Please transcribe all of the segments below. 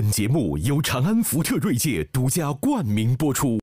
本节目由长安福特锐界独家冠名播出。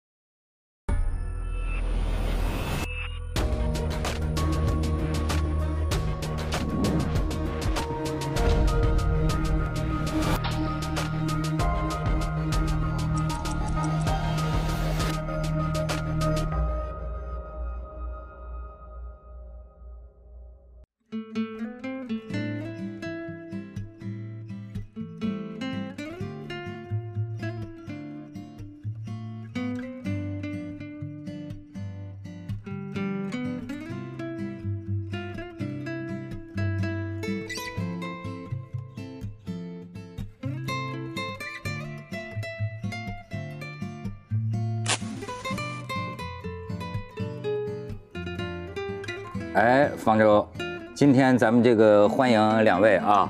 方舟，今天咱们这个欢迎两位啊，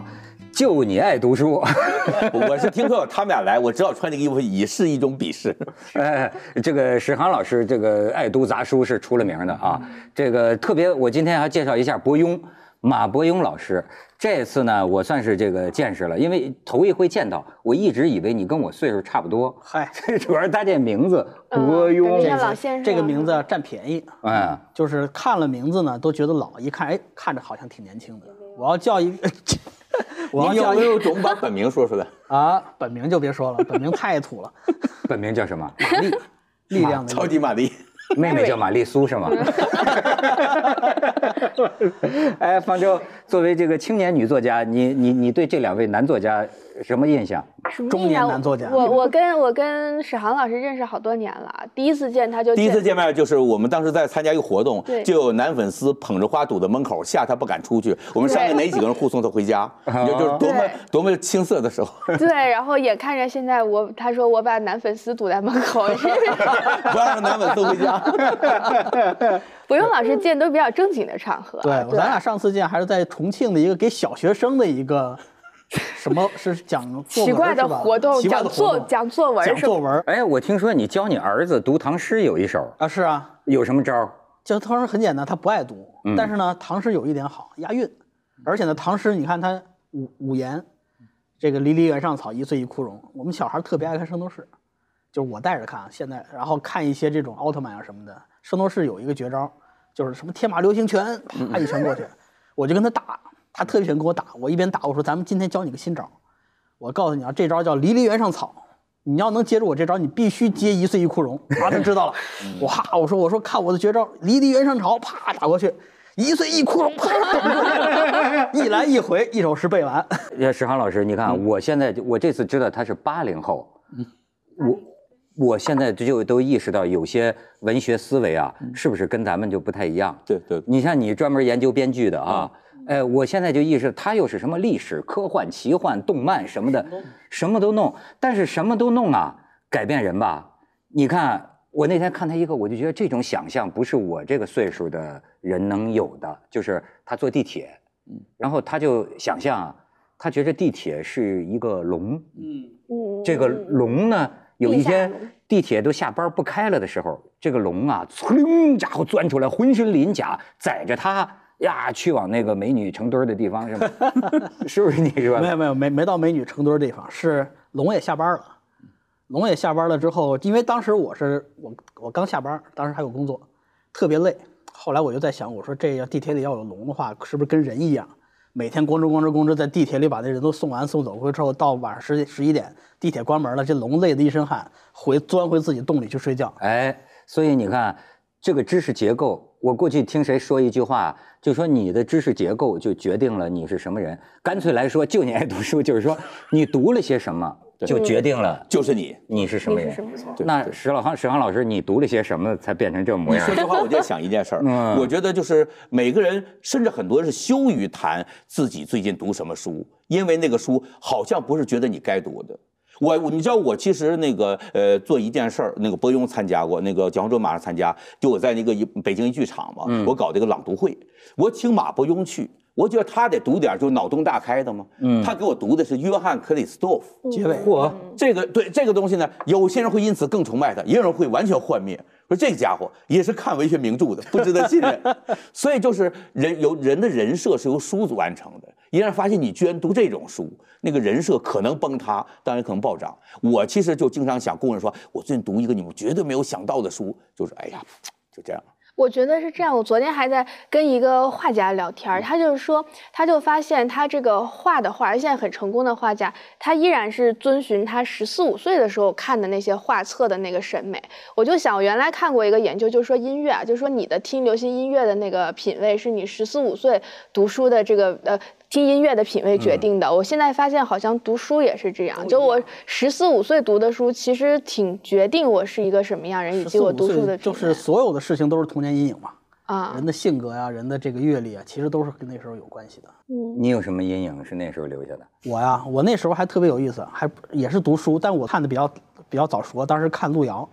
就你爱读书。我是听说他们俩来，我知道穿这个衣服也是一种鄙视。哎，这个史航老师这个爱读杂书是出了名的啊。这个特别，我今天还介绍一下伯庸，马伯庸老师。这次呢，我算是这个见识了，因为头一回见到，我一直以为你跟我岁数差不多。嗨，这主要是他这名字伯庸，先生这个名字占便宜，嗯，就是看了名字呢都觉得老，一看哎看着好像挺年轻的。我要叫一 个，我要有叫有种把本名说出来？啊，本名就别说了，本名太土了，本名叫什么？马力力量的超级马丽。妹妹叫玛丽苏是吗？哎，方舟，作为这个青年女作家，你你你对这两位男作家什么印象？中年男作家我我跟我跟史航老师认识好多年了，第一次见他就第一次见面就是我们当时在参加一个活动，就有男粉丝捧着花堵在门口，吓他不敢出去。我们上面哪几个人护送他回家？你就就是多么多么青涩的时候，对，然后眼看着现在我他说我把男粉丝堵在门口，是不让男粉丝回家。不用老师见都比较正经的场合。对，我咱俩上次见还是在重庆的一个给小学生的一个什么 是讲作文奇怪的活动，讲作讲作文？讲作文哎，我听说你教你儿子读唐诗有一手，啊，是啊，有什么招教？唐诗很简单，他不爱读，嗯。但是呢，唐诗有一点好，押韵，而且呢，唐诗你看他五五言，这个“离离原上草，一岁一枯荣”，我们小孩特别爱看《圣斗士》，就是我带着看，现在然后看一些这种奥特曼啊什么的，《圣斗士》有一个绝招，就是什么天马流星拳，啪一拳过去，我就跟他打，他特别喜欢跟我打，我一边打我说咱们今天教你个新招，我告诉你啊，这招叫“离离原上草”。你要能接住我这招，你必须接一岁一枯荣。啊，他知道了。哇，我说我说看我的绝招，离离原上草，啪打过去，一岁一枯荣，啪，一来一回，一首诗背完。呃，史航老师，你看，我现在我这次知道他是八零后，我我现在就都意识到有些文学思维啊，是不是跟咱们就不太一样？对对，你像你专门研究编剧的啊，哎，我现在就意识到他又是什么历史、科幻、奇幻、动漫什么的，什么都弄。但是什么都弄啊，改变人吧。你看，我那天看他一个，我就觉得这种想象不是我这个岁数的人能有的。就是他坐地铁，然后他就想象啊，他觉得地铁是一个龙，嗯，这个龙呢，有一天地铁都下班不开了的时候，这个龙啊，呲家伙钻出来，浑身鳞甲，载着他呀，去往那个美女成堆儿的地方，是吗？是不是你说的？没有没有没没到美女成堆儿地方，是龙也下班了。龙也下班了之后，因为当时我是我我刚下班，当时还有工作，特别累。后来我就在想，我说这要地铁里要有龙的话，是不是跟人一样，每天咣哧咣哧咣哧在地铁里把那人都送完送走回之后，到晚上十十一点，地铁关门了，这龙累得一身汗，回钻回自己洞里去睡觉。哎，所以你看，这个知识结构，我过去听谁说一句话，就说你的知识结构就决定了你是什么人。干脆来说，就你爱读书，就是说你读了些什么，就决定了就是你。你是什么人。那史老航，史航老师，你读了些什么才变成这模样？说？实话，我就在想一件事儿，嗯。我觉得就是每个人，甚至很多人是羞于谈自己最近读什么书，因为那个书好像不是觉得你该读的。我你知道我其实那个呃做一件事儿，那个伯庸参加过，那个蒋方舟马上参加，就我在那个北京一剧场嘛，我搞这个朗读会，我请马伯庸去。我觉得他得读点儿就脑洞大开的嘛，嗯，他给我读的是约翰克里斯多夫，结尾。嚯，这个对这个东西呢，有些人会因此更崇拜他，也有人会完全幻灭，说这个家伙也是看文学名著的，不值得信任。所以就是人有人的人设是由书完成的，一旦发现你居然读这种书，那个人设可能崩塌，当然可能暴涨。我其实就经常想，工人说，我最近读一个你们绝对没有想到的书，就是哎呀，就这样。我觉得是这样。我昨天还在跟一个画家聊天，他就是说，他就发现他这个画的画，现在很成功的画家，他依然是遵循他十四五岁的时候看的那些画册的那个审美。我就想，我原来看过一个研究，就是说音乐啊，就是说你的听流行音乐的那个品味，是你十四五岁读书的这个呃。听音乐的品味决定的。我现在发现，好像读书也是这样。就我十四五岁读的书，其实挺决定我是一个什么样人，以及我读书的。就是所有的事情都是童年阴影嘛。啊。人的性格呀，人的这个阅历啊，其实都是跟那时候有关系的。嗯。你有什么阴影是那时候留下的？我呀，我那时候还特别有意思，还也是读书，但我看的比较比较早熟。当时看路遥，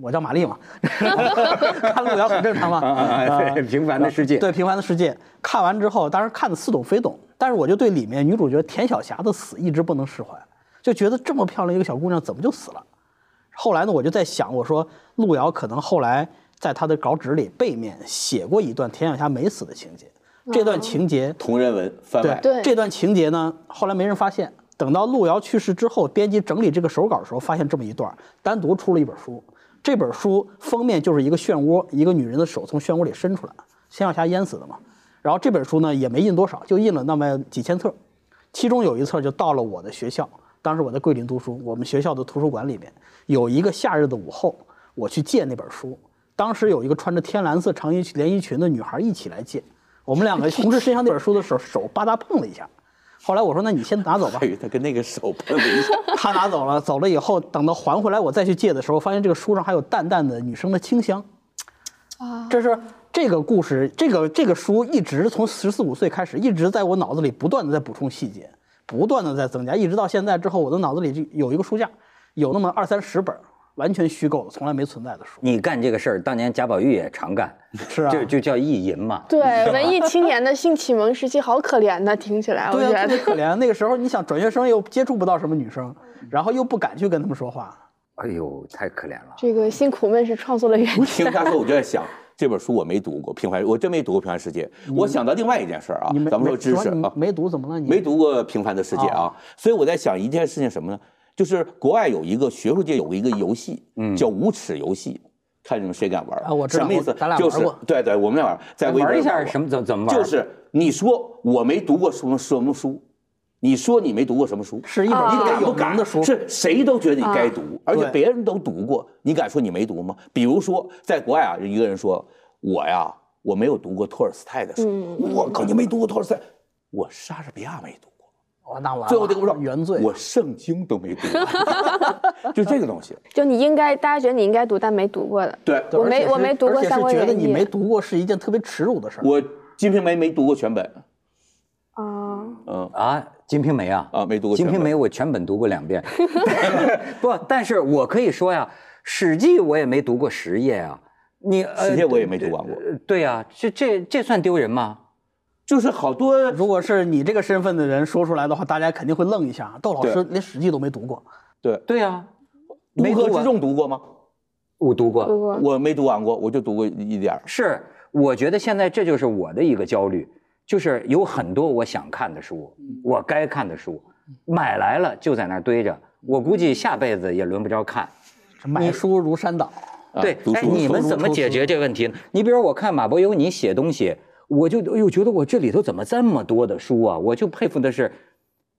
我叫玛丽嘛。看路遥很正常嘛。啊，对，平凡的世界。对，平凡的世界。看完之后，当时看的似懂非懂。但是我就对里面女主角田晓霞的死一直不能释怀，就觉得这么漂亮一个小姑娘怎么就死了？后来呢，我就在想，我说路遥可能后来在他的稿纸里背面写过一段田晓霞没死的情节，这段情节同人文番外。对，这段情节呢，后来没人发现。等到路遥去世之后，编辑整理这个手稿的时候，发现这么一段，单独出了一本书。这本书封面就是一个漩涡，一个女人的手从漩涡里伸出来，田晓霞淹死的嘛。然后这本书呢也没印多少，就印了那么几千册，其中有一册就到了我的学校。当时我在桂林读书，我们学校的图书馆里面有一个夏日的午后，我去借那本书。当时有一个穿着天蓝色长衣连衣裙的女孩一起来借，我们两个同时伸向那本书的时候，手吧嗒碰了一下。后来我说：“那你先拿走吧。”他跟那个手碰了一下，他拿走了。走了以后，等到还回来我再去借的时候，发现这个书上还有淡淡的女生的清香。啊，这是。这个故事，这个这个书一直从十四五岁开始，一直在我脑子里不断的在补充细节，不断的在增加，一直到现在之后，我的脑子里就有一个书架，有那么二三十本完全虚构的、从来没存在的书。你干这个事儿，当年贾宝玉也常干，是啊，就就叫意淫嘛。对，文艺青年的性启蒙时期好可怜的，听起来我觉得特别可怜。那个时候，你想转学生又接触不到什么女生，然后又不敢去跟他们说话，哎呦，太可怜了。这个辛苦闷是创作的原因。听他说，我就在想。这本书我没读过《平凡》，我真没读过《平凡世界》。我想到另外一件事儿啊，咱们说知识啊，没读怎么了？你没读过《平凡的世界》啊？所以我在想一件事情什么呢？就是国外有一个学术界有一个游戏，叫无耻游戏，看你们谁敢玩啊？我知道，什么意思？咱俩玩过。对对，我们俩玩，在玩一下什么怎怎么玩？就是你说我没读过什么什么书。你说你没读过什么书？是一本你敢不敢的书？是谁都觉得你该读，而且别人都读过，你敢说你没读吗？比如说，在国外啊，一个人说：“我呀，我没有读过托尔斯泰的书。”我靠，你没读过托尔斯泰？我莎士比亚没读过。哦，那完了。最后这个不是原罪，我圣经都没读过。就这个东西。就你应该，大家觉得你应该读，但没读过的。对，我没我没读过《三国演义》。觉得你没读过是一件特别耻辱的事儿。我《金瓶梅》没读过全本。啊。嗯啊。《金瓶梅》啊啊，没读过《金瓶梅》，我全本读过两遍。不，但是我可以说呀，《史记》我也没读过十页啊。你十页我也没读完过。对呀，这这这算丢人吗？就是好多，如果是你这个身份的人说出来的话，大家肯定会愣一下。窦老师连《史记》都没读过。对对呀，乌合之众读过吗？我读过，我没读完过，我就读过一点是，我觉得现在这就是我的一个焦虑。就是有很多我想看的书，我该看的书，买来了就在那儿堆着。我估计下辈子也轮不着看。买书如山倒。对，哎，你们怎么解决这个问题呢？你比如我看马伯庸你写东西，我就哎呦觉得我这里头怎么这么多的书啊？我就佩服的是，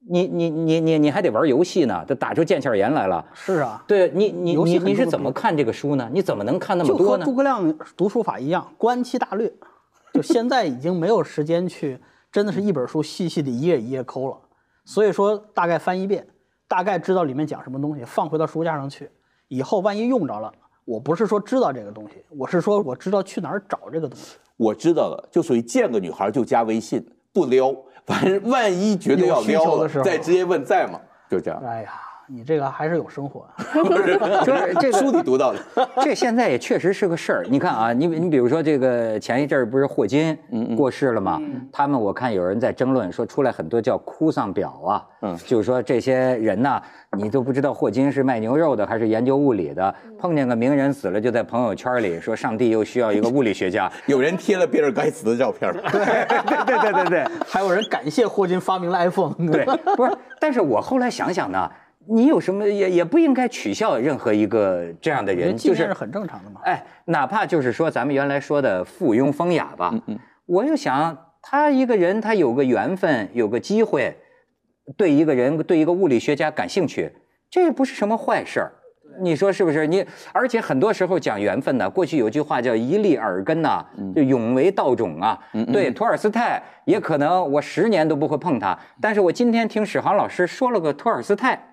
你你你你你还得玩游戏呢，都打出腱鞘炎来了。是啊。对你你你你是怎么看这个书呢？你怎么能看那么多呢？就和诸葛亮读书法一样，观其大略。就现在已经没有时间去，真的是一本书细细的一页一页抠了。所以说，大概翻一遍，大概知道里面讲什么东西，放回到书架上去。以后万一用着了，我不是说知道这个东西，我是说我知道去哪儿找这个东西。我知道了，就属于见个女孩就加微信，不撩。反正万一觉得要撩的时候，再直接问在吗？就这样。哎呀，你这个还是有生活。就是这个书里读到的。这现在也确实是个事儿。你看啊，你你比如说这个前一阵儿不是霍金过世了吗？他们我看有人在争论说出来很多叫哭丧表啊，嗯就是说这些人呐，你都不知道霍金是卖牛肉的还是研究物理的，碰见个名人死了就在朋友圈里说上帝又需要一个物理学家。有人贴了比尔盖茨的照片儿，对对对对对。还有人感谢霍金发明了 iPhone。对，不是，但是我后来想想呢，你有什么也也不应该取笑任何一个这样的人，就是很正常的嘛。哎，哪怕就是说咱们原来说的附庸风雅吧，嗯我又想他一个人他有个缘分，有个机会，对一个人对一个物理学家感兴趣，这也不是什么坏事儿。你说是不是？你而且很多时候讲缘分呢，过去有句话叫“一粒耳根”呐，就永为道种啊。对，托尔斯泰也可能我十年都不会碰他，但是我今天听史航老师说了个托尔斯泰，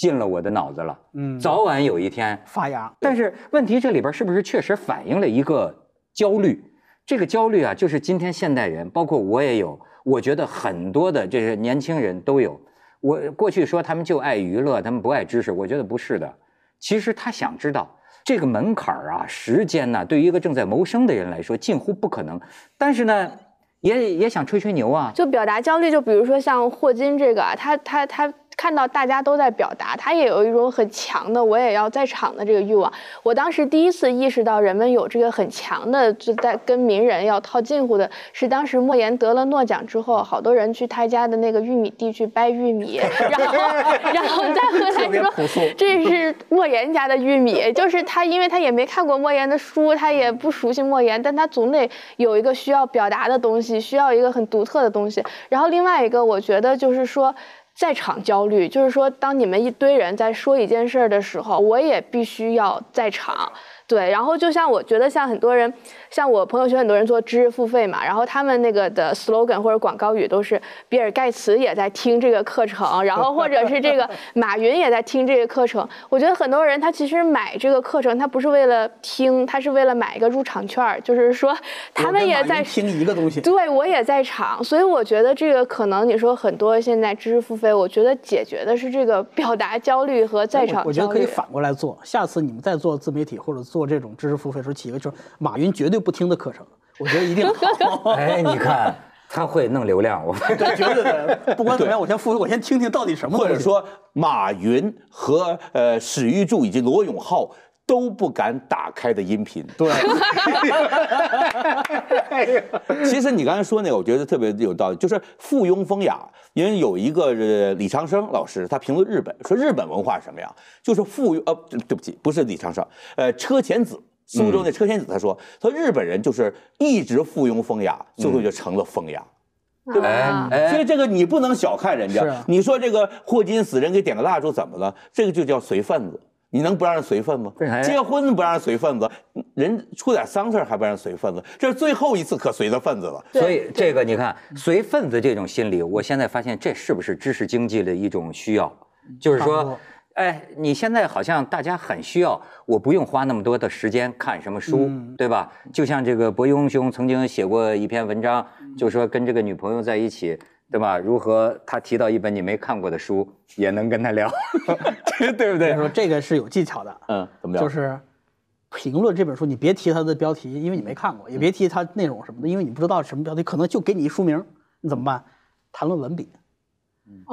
进了我的脑子了。嗯早晚有一天发芽，但是问题这里边是不是确实反映了一个焦虑？这个焦虑啊，就是今天现代人，包括我也有，我觉得很多的这些年轻人都有。我过去说他们就爱娱乐，他们不爱知识，我觉得不是的。其实他想知道这个门槛儿啊，时间呐、对于一个正在谋生的人来说近乎不可能。但是呢，也也想吹吹牛啊。就表达焦虑，就比如说像霍金这个啊，他他他看到大家都在表达，他也有一种很强的我也要在场的这个欲望。我当时第一次意识到人们有这个很强的就在跟名人要套近乎的，是当时莫言得了诺奖之后，好多人去他家的那个玉米地去掰玉米，然后 然后再回特别来说这是莫言家的玉米，就是他，因为他也没看过莫言的书，他也不熟悉莫言，但他总得有一个需要表达的东西，需要一个很独特的东西。然后另外一个，我觉得就是说。在场焦虑，就是说，当你们一堆人在说一件事儿的时候，我也必须要在场。对，然后就像我觉得，像很多人，像我朋友圈很多人做知识付费嘛，然后他们那个的 slogan 或者广告语都是比尔盖茨也在听这个课程，然后或者是这个 马云也在听这个课程。我觉得很多人他其实买这个课程，他不是为了听，他是为了买一个入场券，就是说他们也在听一个东西。对，我也在场，所以我觉得这个可能你说很多现在知识付费，我觉得解决的是这个表达焦虑和在场焦虑。我我觉得可以反过来做。下次你们再做自媒体或者做这种知识付费的时候，起一个就是马云绝对不听的课程，我觉得一定 好。哎，你看他会弄流量，我 发现对，绝对的。不管怎么样，我先付费，我先听听到底什么。或者说马云和呃史玉柱以及罗永浩都不敢打开的音频。对，其实你刚才说那个，我觉得特别有道理，就是附庸风雅。因为有一个呃李长生老师，他评论日本说日本文化是什么呀？就是附庸呃，对对不起，不是李长生，呃，车前子。苏州那车仙子他说，他说日本人就是一直附庸风雅，最后就成了风雅。对哎哎所以这个你不能小看人家。啊你说这个霍金死人给点个蜡烛怎么了？这个就叫随份子。你能不让人随份吗？哎结婚不让人随份子，人出点丧事儿还不让人随份子，这是最后一次可随的份子了。所以这个你看随份子这种心理，我现在发现这是不是知识经济的一种需要？就是说哎，你现在好像大家很需要，我不用花那么多的时间看什么书，对吧？就像这个伯庸兄曾经写过一篇文章，就说跟这个女朋友在一起。对吧？如何他提到一本你没看过的书，也能跟他聊，对不对？说这个是有技巧的，嗯，怎么聊？就是评论这本书，你别提它的标题，因为你没看过；也别提它内容什么的，因为你不知道什么标题，可能就给你一书名，你怎么办？谈论文笔，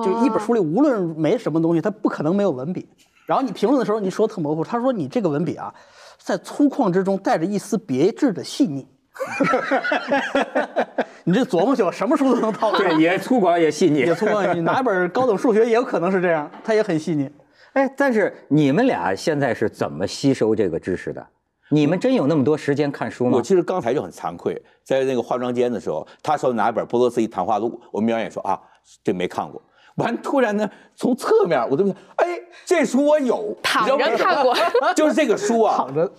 就一本书里无论没什么东西，它不可能没有文笔。然后你评论的时候，你说特模糊，他说你这个文笔啊，在粗犷之中带着一丝别致的细腻。你这琢磨去吧，什么书都能套路。对，也粗犷也细腻，也粗犷，你拿一本高等数学也有可能是这样，它也很细腻。哎，但是你们俩现在是怎么吸收这个知识的？你们真有那么多时间看书吗我？其实刚才就很惭愧，在那个化妆间的时候，他手里拿一本波罗斯一谈话录，我瞄一眼说啊，这没看过。完，突然呢，从侧面我都想，哎，这书我有，躺着看过，就是这个书啊，躺着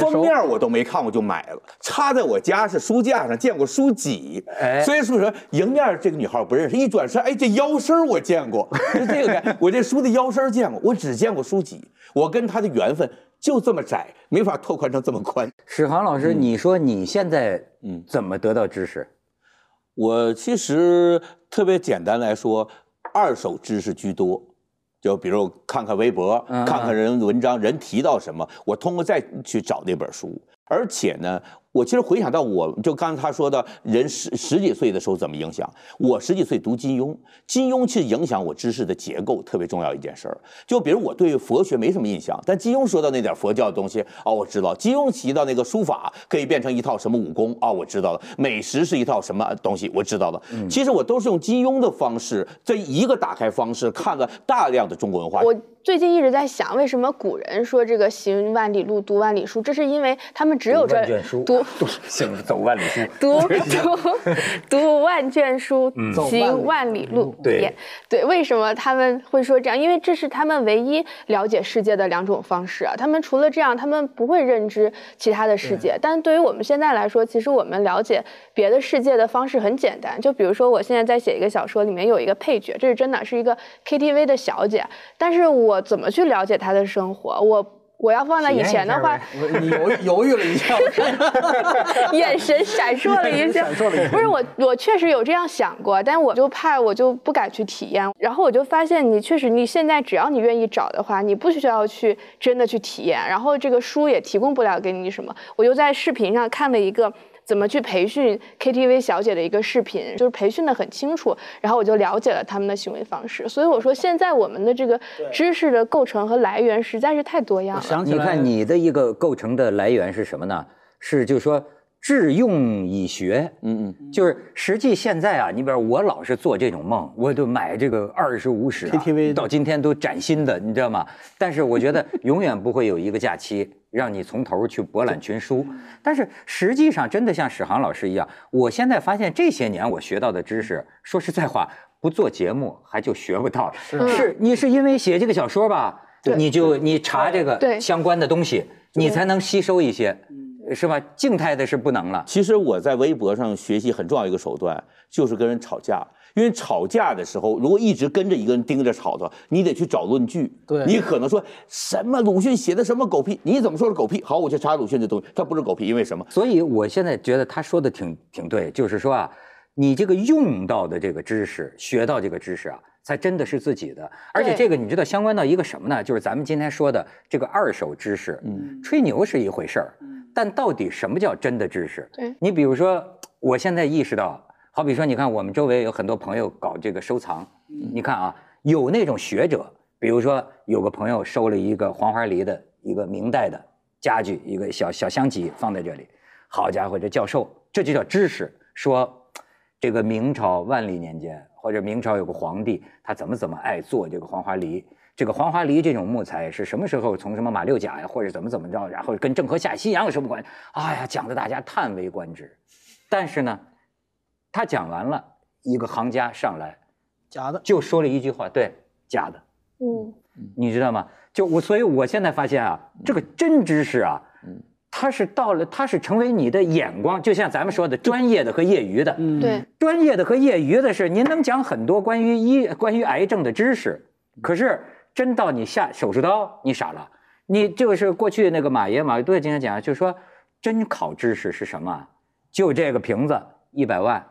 封面我都没看过就买了，插在我家是书架上，见过书脊。哎。所以说说迎面这个女孩我不认识，一转身，哎，这腰身我见过，就这个感，我这书的腰身见过，我只见过书脊，我跟她的缘分就这么窄，没法拓宽成这么宽。史航老师，你说你现在嗯。怎么得到知识？我其实特别简单来说，二手知识居多。就比如看看微博，嗯看看人文章，人提到什么，我通过再去找那本书。而且呢，我其实回想到我，就刚才他说的人十十几岁的时候怎么影响，我十几岁读金庸，金庸其实影响我知识的结构特别重要一件事儿。就比如我对佛学没什么印象，但金庸说到那点佛教的东西，哦，我知道。金庸提到那个书法可以变成一套什么武功，哦，我知道了。美食是一套什么东西，我知道了。其实我都是用金庸的方式，这一个打开方式，看了大量的中国文化。我最近一直在想，为什么古人说这个行万里路，读万里书？这是因为他们只有这卷书读 行走万里书，读读读万卷书，行万里路。对对，为什么他们会说这样？因为这是他们唯一了解世界的两种方式啊。他们除了这样，他们不会认知其他的世界。但对于我们现在来说，其实我们了解别的世界的方式很简单。就比如说，我现在在写一个小说，里面有一个配角，这是真的是一个 KTV 的小姐，但是我怎么去了解她的生活？我我要放在以前的话，我你犹豫犹豫了一下，眼神闪烁了一下，闪烁了一下不是我，我确实有这样想过，但我就怕，我就不敢去体验。然后我就发现，你确实，你现在只要你愿意找的话，你不需要去真的去体验。然后这个书也提供不了给你什么。我就在视频上看了一个。怎么去培训 KTV 小姐的一个视频，就是培训的很清楚，然后我就了解了他们的行为方式。所以我说，现在我们的这个知识的构成和来源实在是太多样了。想，你看你的一个构成的来源是什么呢？是就是说致用以学，嗯嗯，就是实际现在啊，你比如我老是做这种梦，我就买这个二十五史、啊、KTV 到今天都崭新的，你知道吗？但是我觉得永远不会有一个假期让你从头去博览群书。但是实际上真的像史航老师一样，我现在发现这些年我学到的知识，说实在话，不做节目还就学不到。是你是因为写这个小说吧？你就你查这个对相关的东西，你才能吸收一些，是吧？静态的是不能了。其实我在微博上学习很重要一个手段，就是跟人吵架。因为吵架的时候，如果一直跟着一个人盯着吵的话，你得去找论据。对你可能说什么鲁迅写的什么狗屁，你怎么说是狗屁？好，我去查鲁迅这东西，他不是狗屁，因为什么？所以我现在觉得他说的挺挺对，就是说啊，你这个用到的这个知识，学到这个知识啊，才真的是自己的。而且这个你知道相关到一个什么呢？就是咱们今天说的这个二手知识，嗯，吹牛是一回事儿，但到底什么叫真的知识？对你比如说，我现在意识到，好比说，你看我们周围有很多朋友搞这个收藏，你看啊，有那种学者，比如说有个朋友收了一个黄花梨的一个明代的家具，一个小小香几放在这里，好家伙，这教授这就叫知识。说这个明朝万历年间，或者明朝有个皇帝，他怎么怎么爱做这个黄花梨。这个黄花梨这种木材是什么时候从什么马六甲呀，或者怎么怎么着，然后跟郑和下西洋有什么关系？哎呀，讲的大家叹为观止。但是呢，他讲完了，一个行家上来假的，就说了一句话，对，假的。嗯，你知道吗？就我，所以我现在发现啊，这个真知识啊，它是到了，它是成为你的眼光，就像咱们说的专业的和业余的。嗯，对，专业的和业余的是，您能讲很多关于医、关于癌症的知识，可是真到你下手术刀，你傻了。你就是过去那个马爷马未都也经常讲，就是说真考知识是什么啊？就这个瓶子一百万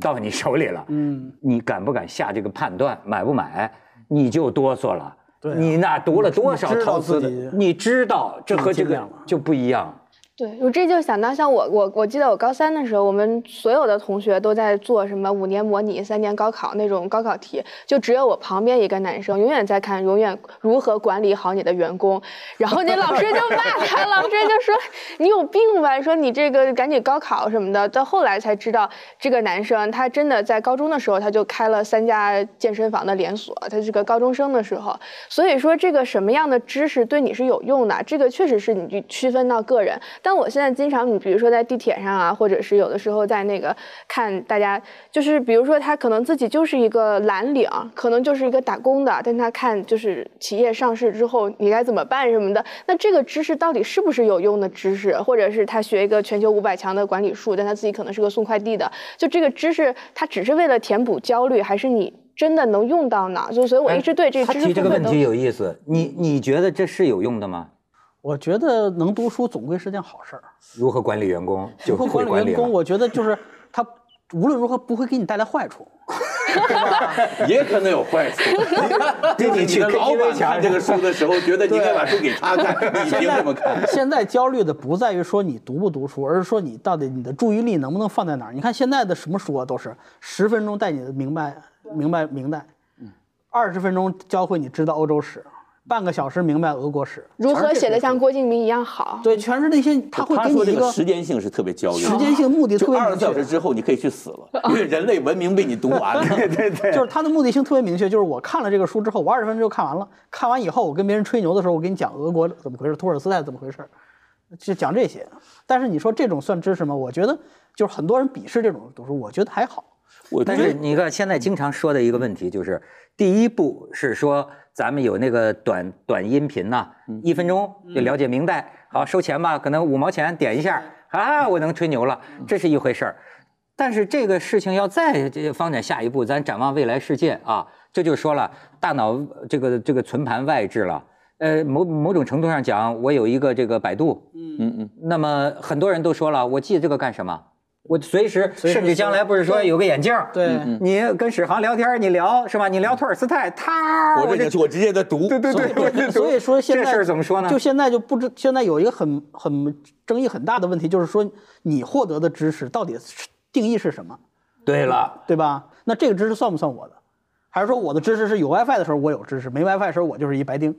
到你手里了，嗯，你敢不敢下这个判断，买不买，你就哆嗦了。对啊。你那读了多少投资的你知道这和这个就不一样。对，我这就想到，像我我我记得我高三的时候，我们所有的同学都在做什么五年模拟、三年高考那种高考题，就只有我旁边一个男生永远在看，永远如何管理好你的员工。然后那老师就骂他，老师就说你有病吧，说你这个赶紧高考什么的。到后来才知道，这个男生他真的在高中的时候他就开了三家健身房的连锁，他是个高中生的时候。所以说，这个什么样的知识对你是有用的，这个确实是你去区分到个人。但我现在经常，你比如说在地铁上啊，或者是有的时候在那个看大家，就是比如说他可能自己就是一个蓝领，可能就是一个打工的，但他看就是企业上市之后你该怎么办什么的，那这个知识到底是不是有用的知识，或者是他学一个全球五百强的管理术，但他自己可能是个送快递的，就这个知识他只是为了填补焦虑，还是你真的能用到呢？就所以我一直对这个他提这个问题有意思，你你觉得这是有用的吗？我觉得能读书总归是件好事儿。如何管理员工 如何管理了管理员工，我觉得就是他无论如何不会给你带来坏处。也可能有坏处。跟你去的老板看这个书的时候，觉得你应该把书给他看，你凭什么看？现在焦虑的不在于说你读不读书，而是说你到底你的注意力能不能放在哪儿。你看现在的什么书啊，都是十分钟带你明白明白明代，二十分钟教会你知道欧洲史，半个小时明白俄国史，如何写的像郭敬明一样好？对，全是那些他会给你一个时间性是特别焦时间性目的特别明确二十四小时。之后你可以去死了，因为人类文明被你读完了。对对对，就是他的目的性特别明确，就是我看了这个书之后，我二十分钟就看完了。看完以后，我跟别人吹牛的时候，我给你讲俄国怎么回事，托尔斯泰怎么回事，就讲这些。但是你说这种算知识吗？我觉得就是很多人鄙视这种读书，我觉得还好。我但是你看，现在经常说的一个问题就是，第一步是说咱们有那个短短音频呐、一分钟就了解明代，好收钱吧，可能五毛钱点一下啊，我能吹牛了，这是一回事儿。但是这个事情要再这发展下一步，咱展望未来世界啊，这就说了，大脑这个这个存盘外置了。呃，某某种程度上讲，我有一个这个百度，嗯。嗯，那么很多人都说了，我记这个干什么？我随时，甚至将来不是说有个眼镜儿，对，你跟史航聊天，你聊是吧？你聊托尔斯泰，他我这我直接在读。对对对，所以说现在这事儿怎么说呢？就现在就不知，现在有一个很很争议很大的问题，就是说你获得的知识到底是定义是什么，对了，对吧？那这个知识算不算我的？还是说我的知识是有 WiFi 的时候我有知识，没 WiFi 的时候我就是一白丁？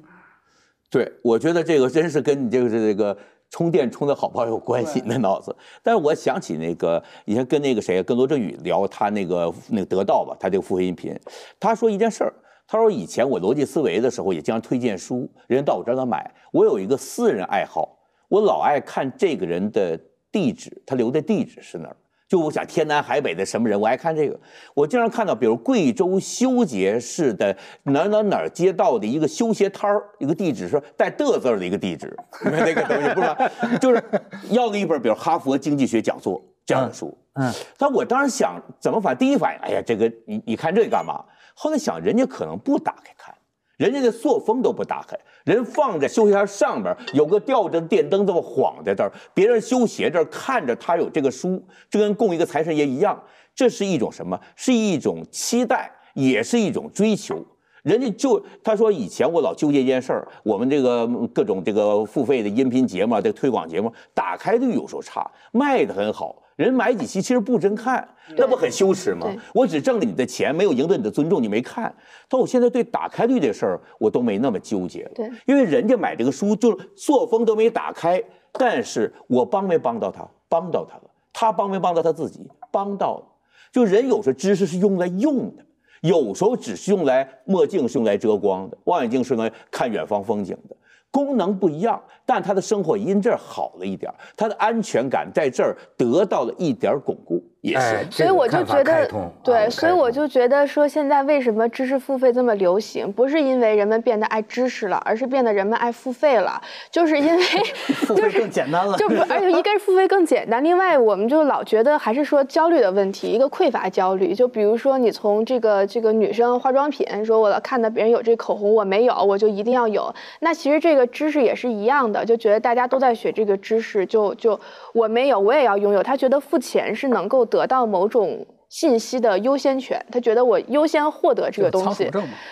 对，我觉得这个真是跟你这个是这个充电充的好不好有关系，你的脑子。但是我想起那个以前跟那个谁，跟罗振宇聊他那个那个得到吧，他这个付费音频，他说一件事儿，他说以前我逻辑思维的时候也经常推荐书，人家到我这儿来买，我有一个私人爱好，我老爱看这个人的地址，他留的地址是哪儿。就我想天南海北的什么人，我爱看这个。我经常看到，比如贵州修杰市的哪儿哪儿哪儿街道的一个修鞋摊儿，一个地址是带的字儿的一个地址，那个东西不是吧？就是要了一本，比如哈佛经济学讲座这样的书。嗯嗯但我当时想怎么反，第一反应，哎呀，这个你你看这干嘛？后来想，人家可能不打开看。人家的作风都不打开，人放在休息台上边有个吊着的电灯这么晃在这儿，别人修鞋这儿看着他有这个书，就跟供一个财神爷一样，这是一种什么？是一种期待，也是一种追求。人家就他说以前我老纠结一件事儿，我们这个嗯各种这个付费的音频节目啊，这个推广节目打开率有时候差，卖的很好，人买几期其实不真看，那不很羞耻吗？我只挣了你的钱，没有赢得你的尊重，你没看。但我现在对打开率这事儿我都没那么纠结了，对因为人家买这个书就是作风都没打开，但是我帮没帮到他？帮到他了，他帮没帮到他自己？帮到了。就人有时候知识是用来用的。有时候只是用来墨镜是用来遮光的，望远镜是用来看远方风景的，功能不一样，但他的生活因这儿好了一点儿，他的安全感在这儿得到了一点巩固，也是。哎所以我就觉得，对，所以我就就觉得说，现在为什么知识付费这么流行，不是因为人们变得爱知识了，而是变得人们爱付费了，就是因为 付费就是更简单了。就不，而且一个是付费更简单，另外我们就老觉得还是说焦虑的问题，一个匮乏焦虑。就比如说你从这个这个女生化妆品，说我看到别人有这口红，我没有，我就一定要有。那其实这个知识也是一样的，就觉得大家都在学这个知识，就就我没有，我也要拥有。他觉得付钱是能够得到某种。信息的优先权，他觉得我优先获得这个东西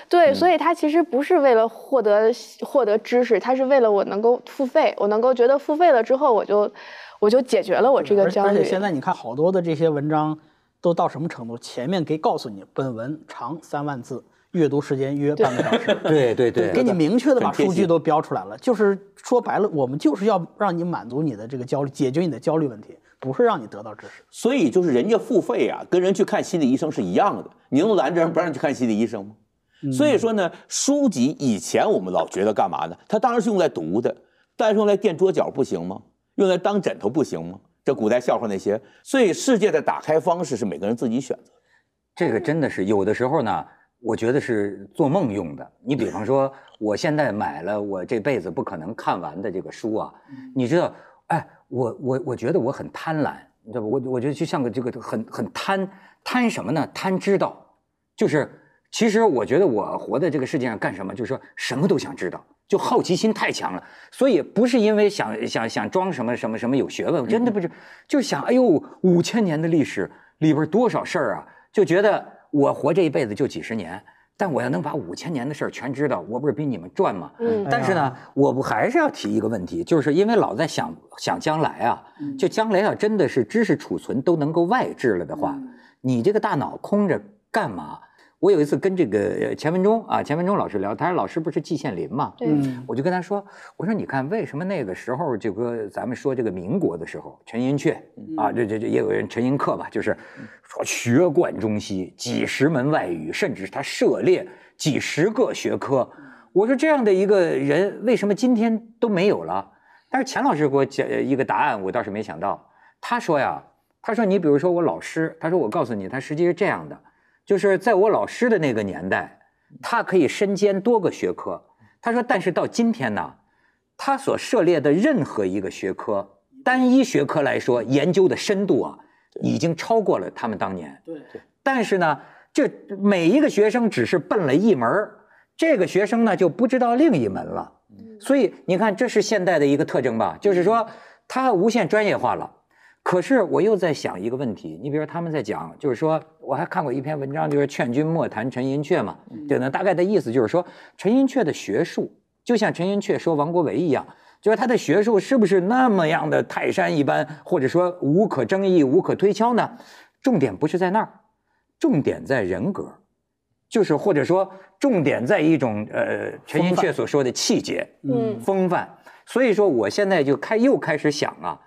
对，所以他其实不是为了获得获得知识，他是为了我能够付费，我能够觉得付费了之后，我就我就解决了我这个焦虑而而且。现在你看好多的这些文章都到什么程度？前面给告诉你本文长三万字，阅读时间约半个小时。对对对，给你明确的把数据都标出来了，就是说白了，我们就是要让你满足你的这个焦虑，解决你的焦虑问题，不是让你得到知识。所以就是人家付费啊，跟人去看心理医生是一样的。你能拦着人不让你去看心理医生吗？所以说呢，书籍以前我们老觉得干嘛呢？它当然是用来读的，但是用来垫桌角不行吗？用来当枕头不行吗？这古代笑话那些，所以世界的打开方式是每个人自己选择。这个真的是有的时候呢，我觉得是做梦用的。你比方说，我现在买了我这辈子不可能看完的这个书啊，你知道，哎，我我我觉得我很贪婪，你知道吧？我我觉得就像个这个很很贪贪什么呢？贪知道，就是其实我觉得我活在这个世界上干什么，就是说什么都想知道。就好奇心太强了，所以不是因为想想想装什么什么什么有学问，真的不是，就想哎呦五千年的历史里边多少事儿啊，就觉得我活这一辈子就几十年，但我要能把五千年的事儿全知道，我不是比你们赚吗？嗯但是呢，我不还是要提一个问题，就是因为老在想想将来啊，就将来要真的是知识储存都能够外置了的话，你这个大脑空着干嘛？我有一次跟这个呃钱文忠啊，钱文忠老师聊，他说老师不是季羡林嘛？嗯我就跟他说，我说你看为什么那个时候这个咱们说这个民国的时候，陈寅恪啊，这这这也有人陈寅恪吧，就是说学贯中西，几十门外语，甚至是他涉猎几十个学科。我说这样的一个人，为什么今天都没有了？但是钱老师给我讲一个答案，我倒是没想到。他说呀，他说你比如说我老师，他说我告诉你，他实际是这样的，就是在我老师的那个年代，他可以身兼多个学科。他说，但是到今天呢，他所涉猎的任何一个学科，单一学科来说，研究的深度啊，已经超过了他们当年。对，但是呢，这每一个学生只是奔了一门儿这个学生呢就不知道另一门了。所以你看，这是现代的一个特征吧，就是说它无限专业化了。可是我又在想一个问题，你比如他们在讲，就是说我还看过一篇文章，就是劝君莫谈陈寅恪嘛，对呢，大概的意思就是说，陈寅恪的学术就像陈寅恪说王国维一样，就是他的学术是不是那么样的泰山一般，或者说无可争议、无可推敲呢？重点不是在那儿，重点在人格，就是或者说重点在一种呃陈寅恪所说的气节，嗯风范。所以说，我现在就开又开始想啊，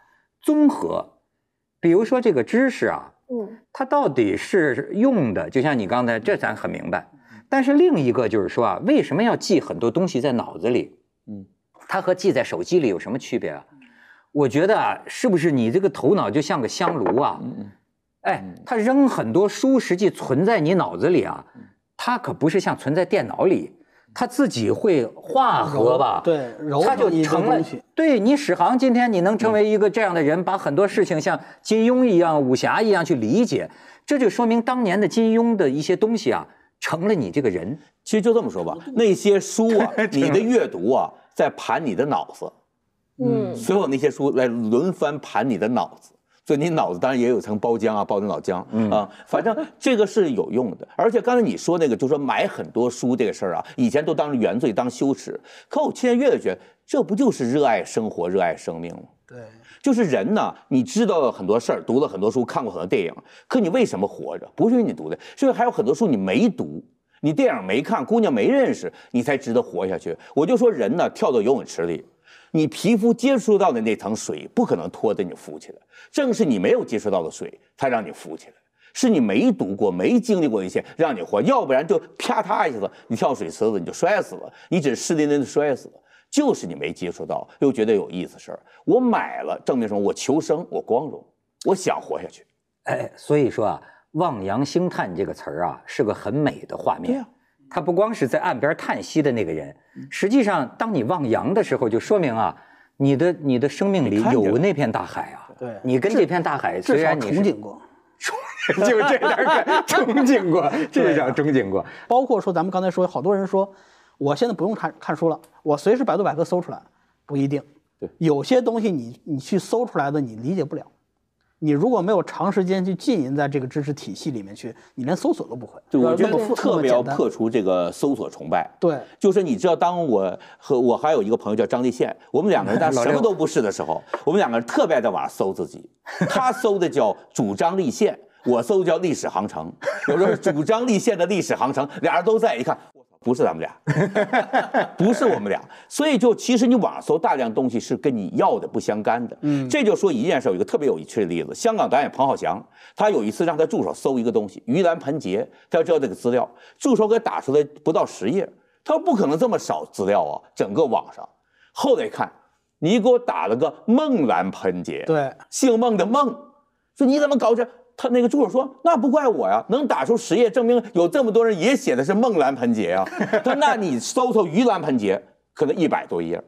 综合，比如说这个知识啊，嗯它到底是用的，就像你刚才这咱很明白，但是另一个就是说啊，为什么要记很多东西在脑子里？嗯，它和记在手机里有什么区别啊？我觉得啊，是不是你这个头脑就像个香炉啊？嗯哎，它扔很多书，实际存在你脑子里啊，它可不是像存在电脑里，它自己会化合吧？对，揉它就成了。。对你史航，今天你能成为一个这样的人，把很多事情像金庸一样、武侠一样去理解，这就说明当年的金庸的一些东西啊，成了你这个人。其实就这么说吧，那些书啊，你的阅读啊，在盘你的脑子，嗯所有那些书来轮番盘你的脑子。所以你脑子当然也有层包浆啊，包着脑浆啊，反正这个是有用的。而且刚才你说那个，就说买很多书这个事儿啊，以前都当原罪当羞耻，可我现在越来越觉得，这不就是热爱生活、热爱生命吗？对，就是人呢，你知道了很多事儿，读了很多书，看过很多电影，可你为什么活着？不是因为你读的，是因为还有很多书你没读，你电影没看，姑娘没认识，你才值得活下去。我就说人呢，跳到游泳池里，你皮肤接触到的那层水不可能拖着你浮起来，正是你没有接触到的水，才让你浮起来。是你没读过、没经历过一些，让你活，要不然就啪嗒一下子，你跳水池子你就摔死了，你只是湿淋淋的摔死了。就是你没接触到，又觉得有意思事儿。我买了，证明什么？我求生，我光荣，我想活下去。哎，所以说啊，“望洋兴叹”这个词儿啊，是个很美的画面。它不光是在岸边叹息的那个人，实际上，当你望洋的时候，就说明啊，你的你的生命里有那片大海啊。对你跟这片大海，虽至少然你憧憬过。就这点儿 憧憬过，至少憧憬过。包括说咱们刚才说，好多人说，我现在不用看看书了，我随时百度百科搜出来，不一定。对，有些东西你你去搜出来的，你理解不了。你如果没有长时间去浸淫在这个知识体系里面去，你连搜索都不会。对我觉得特别要破除这个搜索崇拜。对，就是你知道，当我和我还有一个朋友叫张立宪，我们两个人当什么都不是的时候，我们两个人特别爱在网上搜自己。他搜的叫主张立宪，我搜的叫历史航程。有时候主张立宪的历史航程，俩人都在，一看，不是咱们俩，不是我们俩。所以就其实你网上搜大量东西是跟你要的不相干的。嗯，这就说一件事，有一个特别有趣的例子，香港导演彭浩翔，他有一次让他助手搜一个东西，盂兰盆节，他要知道这个资料，助手给打出来不到十页。他说不可能这么少资料啊，整个网上。后来看，你给我打了个孟兰盆节，，对，姓孟的孟，说你怎么搞这？他那个助手说：“那不怪我呀，能打出十页，证明有这么多人也写的是梦兰盆节呀。”他说：“那你搜搜盂兰盆节，可能一百多页。”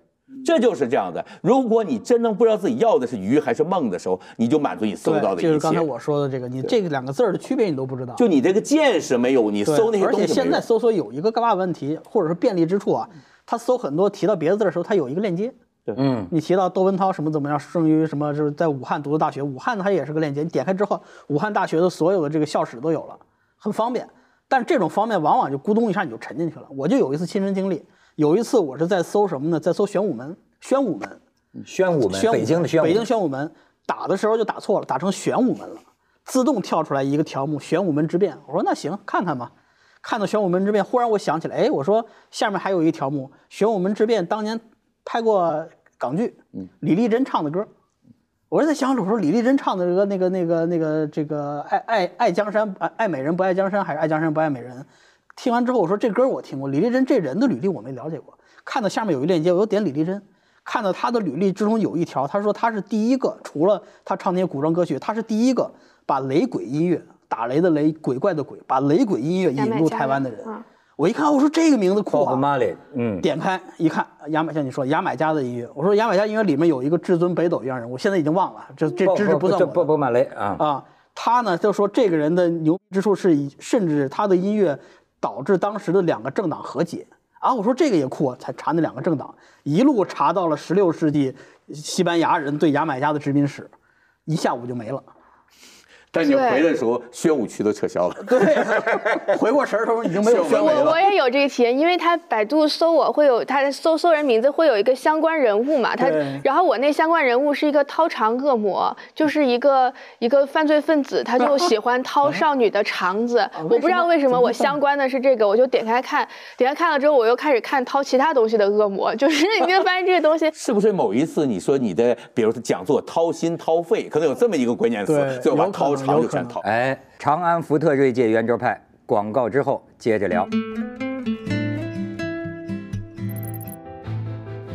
这就是这样的。如果你真正不知道自己要的是鱼还是梦的时候，你就满足你搜，到的一切。就是刚才我说的这个，你这个两个字儿的区别你都不知道。就你这个见识没有，你搜那些东西没有现在搜索有一个干嘛问题，或者是便利之处啊，他搜很多提到别的字的时候，他有一个链接。嗯，你提到窦文涛什么怎么样，生于什么，就是在武汉读的大学，武汉它也是个链接，你点开之后，武汉大学的所有的这个校史都有了，很方便。但是这种方面往往就咕咚一下你就沉进去了。我就有一次亲身经历，有一次我是在搜什么呢？在搜玄武门，宣武门，宣武门，北京的宣武门，北京宣武门打的时候就打错了，打成玄武门了，自动跳出来一个条目“玄武门之变”。我说那行，看看吧。看到玄武门之变，忽然我想起来，哎，我说下面还有一条目“玄武门之变”，当年拍过港剧，李丽珍唱的歌。我是在想，我说李丽珍唱的这个那个那个那个这个爱爱爱江山爱爱美人不爱江山，还是爱江山不爱美人？听完之后，我说这歌我听过，李丽珍这人的履历我没了解过。看到下面有一链接，我又点李丽珍，看到她的履历之中有一条，她说她是第一个，除了她唱那些古装歌曲，她是第一个把雷鬼音乐打雷的雷，鬼怪的鬼，把雷鬼音乐引入台湾的人。我一看，我说这个名字酷啊！马里，嗯，点开一看，牙买像你说牙买加的音乐，我说牙买加音乐里面有一个至尊北斗一样人，我现在已经忘了，这这知识不算我的。波波马雷啊啊，他呢就说这个人的牛逼之处是，甚至他的音乐导致当时的两个政党和解啊。我说这个也酷啊，才查那两个政党，一路查到了十六世纪西班牙人对牙买加的殖民史，一下午就没了。但你回来的时候，宣武区都撤销了。对，回过神儿的时候已经没有宣武了。我我也有这个体验，因为他百度搜我会有他搜搜人名字会有一个相关人物嘛，他然后我那相关人物是一个掏肠恶魔，就是一个一个犯罪分子，他就喜欢掏少女的肠子。我不知道为什么我相关的是这个，我就点开看，点开看了之后我又开始看掏其他东西的恶魔，就是你就发现这个东西是不是某一次你说你的，比如说讲座掏心掏肺，可能有这么一个关键词，最后把掏。有可能哎，长安福特锐界圆桌派广告之后接着聊。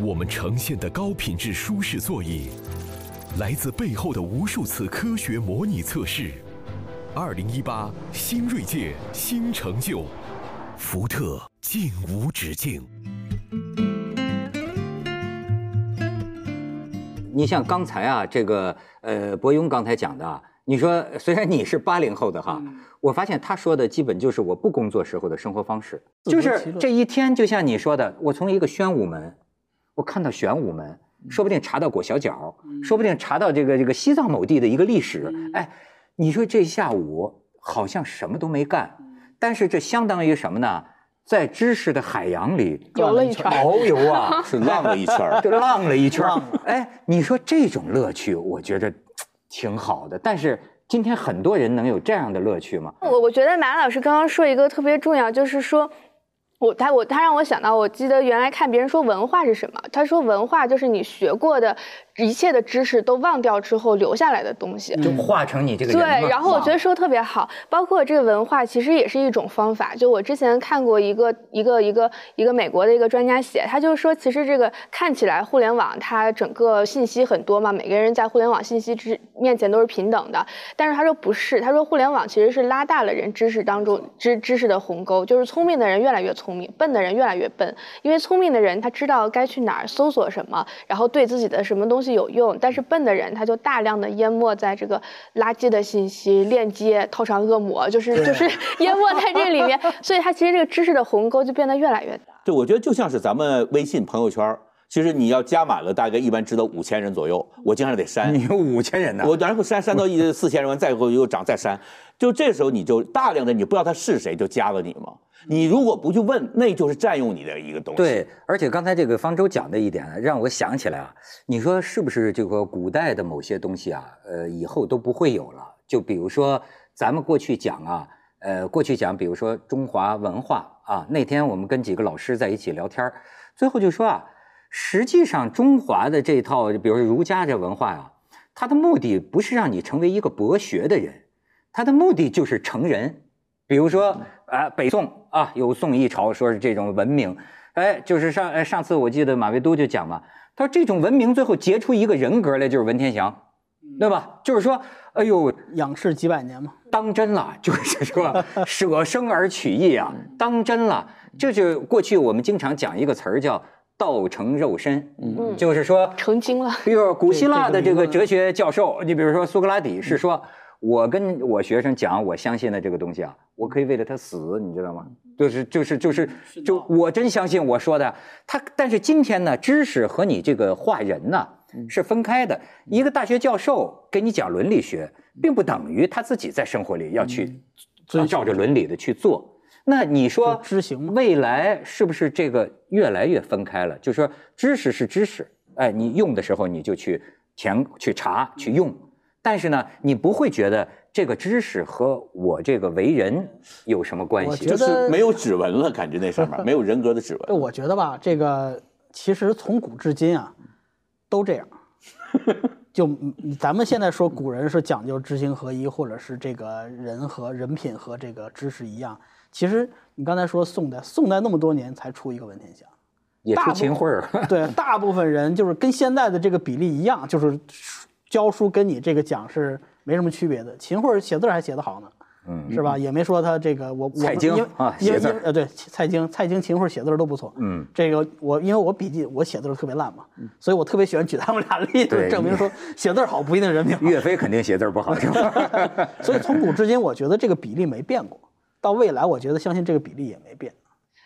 我们呈现的高品质舒适座椅，来自背后的无数次科学模拟测试。二零一八新锐界新成就，福特尽无止境。你像刚才啊，这个呃，博庸刚才讲的。你说，虽然你是八零后的哈，我发现他说的基本就是我不工作时候的生活方式，就是这一天，就像你说的，我从一个宣武门，我看到玄武门，说不定查到裹小脚，说不定查到这个这个西藏某地的一个历史，哎，你说这下午好像什么都没干，但是这相当于什么呢？在知识的海洋里游了一圈，遨游啊，是浪了一圈，就浪了一圈。哎，你说这种乐趣，我觉得。挺好的，但是今天很多人能有这样的乐趣吗？我我觉得马老师刚刚说一个特别重要，就是说。我他我他让我想到，我记得原来看别人说文化是什么，他说文化就是你学过的一切的知识都忘掉之后留下来的东西，就化成你这个人。对，然后我觉得说特别好，包括这个文化其实也是一种方法。就我之前看过一个一个一个一个美国的一个专家写，他就是说，其实这个看起来互联网它整个信息很多嘛，每个人在互联网信息之面前都是平等的，但是他说不是，他说互联网其实是拉大了人知识当中知知识的鸿沟，就是聪明的人越来越聪。聪明笨的人越来越笨，因为聪明的人他知道该去哪儿搜索什么，然后对自己的什么东西有用。但是笨的人他就大量的淹没在这个垃圾的信息链接、套上恶魔，就是就是 淹没在这里面。所以他其实这个知识的鸿沟就变得越来越大。对，我觉得就像是咱们微信朋友圈，其实你要加满了，大概一般知道五千人左右，我经常得删。你有五千人呢？我然后删删到一四千人，再后又涨再删，就这时候你就大量的你不知道他是谁就加了你嘛。你如果不去问，那就是占用你的一个东西。对，而且刚才这个方舟讲的一点，让我想起来啊，你说是不是这个古代的某些东西啊，呃，以后都不会有了？就比如说咱们过去讲啊，呃，过去讲，比如说中华文化啊，那天我们跟几个老师在一起聊天最后就说啊，实际上中华的这套，比如说儒家这文化呀，它的目的不是让你成为一个博学的人，它的目的就是成人。比如说，啊，北宋啊，有宋一朝，说是这种文明，哎，就是上上次我记得马未都就讲嘛，他说这种文明最后结出一个人格来，就是文天祥，对吧？就是说，哎呦，仰视几百年嘛，当真了，就是说舍生而取义啊，当真了。这就过去我们经常讲一个词儿叫道成肉身，嗯，就是说成精了。比如古希腊的这个哲学教授，你比如说苏格拉底是说。我跟我学生讲，我相信的这个东西啊，我可以为了他死，你知道吗？就是就是就是就我真相信我说的。他但是今天呢，知识和你这个画人呢是分开的。一个大学教授给你讲伦理学，并不等于他自己在生活里要去照着伦理的去做。那你说知行未来是不是这个越来越分开了？就是说知识是知识，哎，你用的时候你就去填、去查、去用，但是呢，你不会觉得这个知识和我这个为人有什么关系？就我觉得是没有指纹了，感觉那上面没有人格的指纹。我觉得吧，这个其实从古至今啊，都这样。就嗯咱们现在说古人是讲究知行合一，或者是这个人和人品和这个知识一样。其实你刚才说宋代，宋代那么多年才出一个文天祥，也出大秦桧儿，对，大部分人就是跟现在的这个比例一样，就是教书跟你这个讲是没什么区别的。秦桧写字儿还写得好呢，嗯是吧？也没说他这个我我蔡京因为啊因为写字呃对蔡京蔡京秦桧写字儿都不错，嗯，这个我因为我笔记我写字儿特别烂嘛，所以我特别喜欢举他们俩例子证明说写字儿好不一定人品好。岳飞肯定写字儿不好？所以从古至今，我觉得这个比例没变过，到未来我觉得相信这个比例也没变。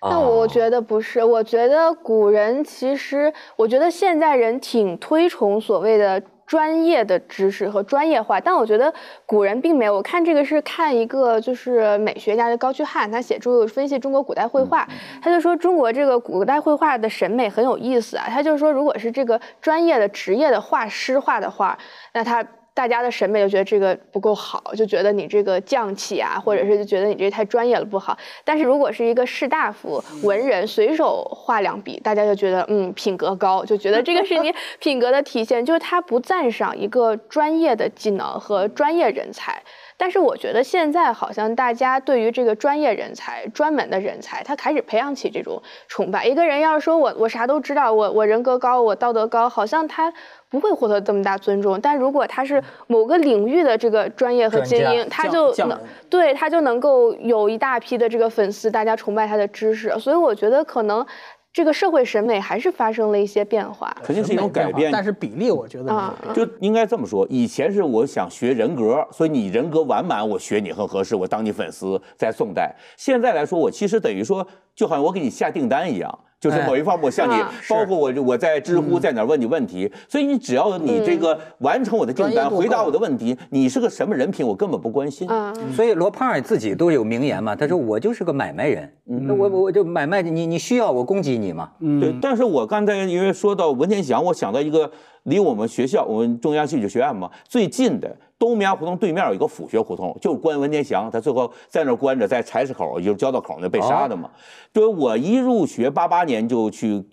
那我哦觉得不是，我觉得古人其实，我觉得现在人挺推崇所谓的专业的知识和专业化，但我觉得古人并没有。我看这个是看一个就是美学家的高居翰，他写出分析中国古代绘画，他就说中国这个古代绘画的审美很有意思啊。他就说，如果是这个专业的职业的画师画的画，那他。大家的审美就觉得这个不够好，就觉得你这个匠气啊，或者是就觉得你这太专业了不好。但是如果是一个士大夫、文人随手画两笔，大家就觉得嗯品格高，就觉得这个是你 品格的体现。就是他不赞赏一个专业的技能和专业人才。但是我觉得现在好像大家对于这个专业人才、专门的人才，他开始培养起这种崇拜。一个人要是说我我啥都知道，我我人格高，我道德高，好像他不会获得这么大尊重。但如果他是某个领域的这个专业和精英，他就能对他就能够有一大批的这个粉丝，大家崇拜他的知识。所以我觉得可能这个社会审美还是发生了一些变化。肯定是一种改变但是比例我觉得啊。就应该这么说，以前是我想学人格，所以你人格完满，我学你很合适，我当你粉丝。在宋代，现在来说，我其实等于说，就好像我给你下订单一样。就是某一方面，我向你嗯，包括我我在知乎在哪儿问你问题，所以你只要你这个完成我的订单，回答我的问题，你是个什么人品，我根本不关心。嗯，所以罗胖儿自己都有名言嘛，他说我就是个买卖人，那我我我就买卖你，你需要我供给你嘛，对，但是我刚才因为说到文天祥，我想到一个离我们学校，我们中央戏剧学院嘛最近的东明牙胡同对面有一个府学胡同，就是关文天祥，他最后在那儿关着，在柴市口，也就是交道口那被杀的嘛。对，我一入学八八年就去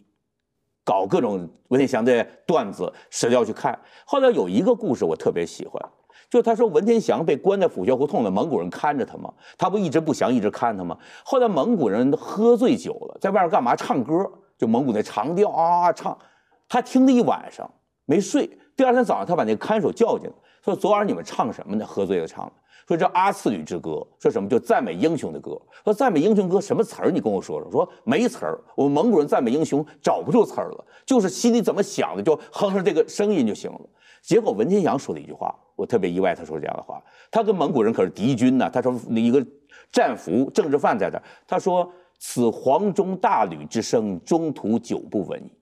搞各种文天祥的段子史料去看，后来有一个故事我特别喜欢。就是他说文天祥被关在府学胡同的蒙古人看着他嘛，他不一直不降，一直看他嘛？后来蒙古人喝醉酒了，在外面干嘛？唱歌，就蒙古那长调啊唱，他听了一晚上没睡。第二天早上，他把那个看守叫进来，说昨晚你们唱什么呢？喝醉了唱的。说这阿次女之歌，说什么就赞美英雄的歌。说赞美英雄歌什么词儿？你跟我说说。说没词儿，我们蒙古人赞美英雄找不出词儿了，就是心里怎么想的就哼上这个声音就行了。结果文天祥说了一句话，我特别意外，他说这样的话。他跟蒙古人可是敌军呐、他说一个战俘政治犯在这儿，他说此黄钟大吕之声，中途久不闻矣。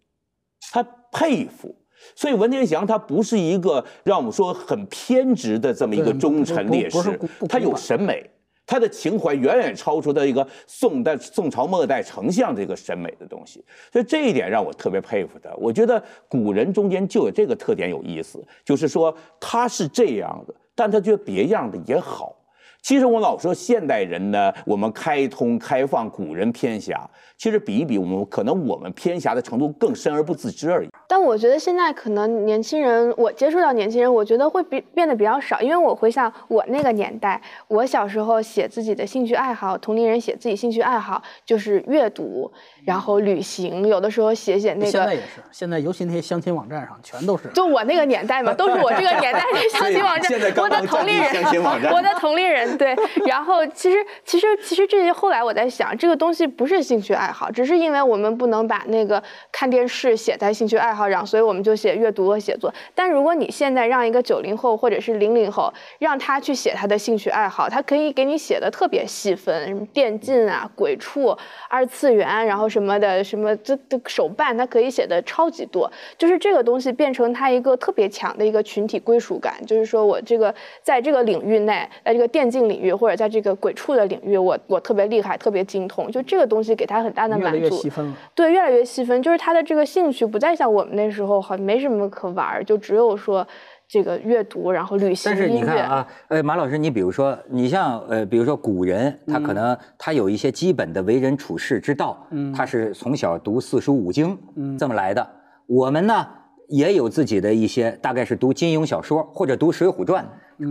他佩服。所以文天祥他不是一个让我们说很偏执的这么一个忠臣烈士他有审美，他的情怀远远超出他一个宋代宋朝末代丞相这个审美的东西，所以这一点让我特别佩服他。我觉得古人中间就有这个特点有意思，就是说他是这样的，但他觉得别样的也好。其实我老说现代人呢，我们开通开放，古人偏狭。其实比一比，我们可能我们偏狭的程度更深而不自知而已。但我觉得现在可能年轻人，我接触到年轻人，我觉得会比变得比较少，因为我回想我那个年代，我小时候写自己的兴趣爱好，同龄人写自己兴趣爱好就是阅读，然后旅行，有的时候写写那个。现在也是，现在尤其那些相亲网站上全都是。就我那个年代嘛，都是我这个年代的相亲网站现在，刚我的同龄人，站立相亲网站我的同龄人对。然后其实其实其实这些后来我在想，这个东西不是兴趣爱好，只是因为我们不能把那个看电视写在兴趣爱好上，所以我们就写阅读和写作。但如果你现在让一个九零后或者是零零后，让他去写他的兴趣爱好，他可以给你写的特别细分，什么电竞啊、鬼畜、二次元，然后什么的，什么这这手办，他可以写的超级多。就是这个东西变成他一个特别强的一个群体归属感，就是说我这个在这个领域内，在这个电竞。境领域或者在这个鬼畜的领域，我我特别厉害，特别精通，就这个东西给他很大的满足。越细分了。对，越来越细分，就是他的这个兴趣不再像我们那时候好像没什么可玩儿，就只有说这个阅读，然后旅行、但是你。看啊，呃，马老师，你比如说，你像呃，比如说古人，他可能他有一些基本的为人处世之道，他是从小读四书五经这么来的。我们呢也有自己的一些，大概是读金庸小说或者读《水浒传》，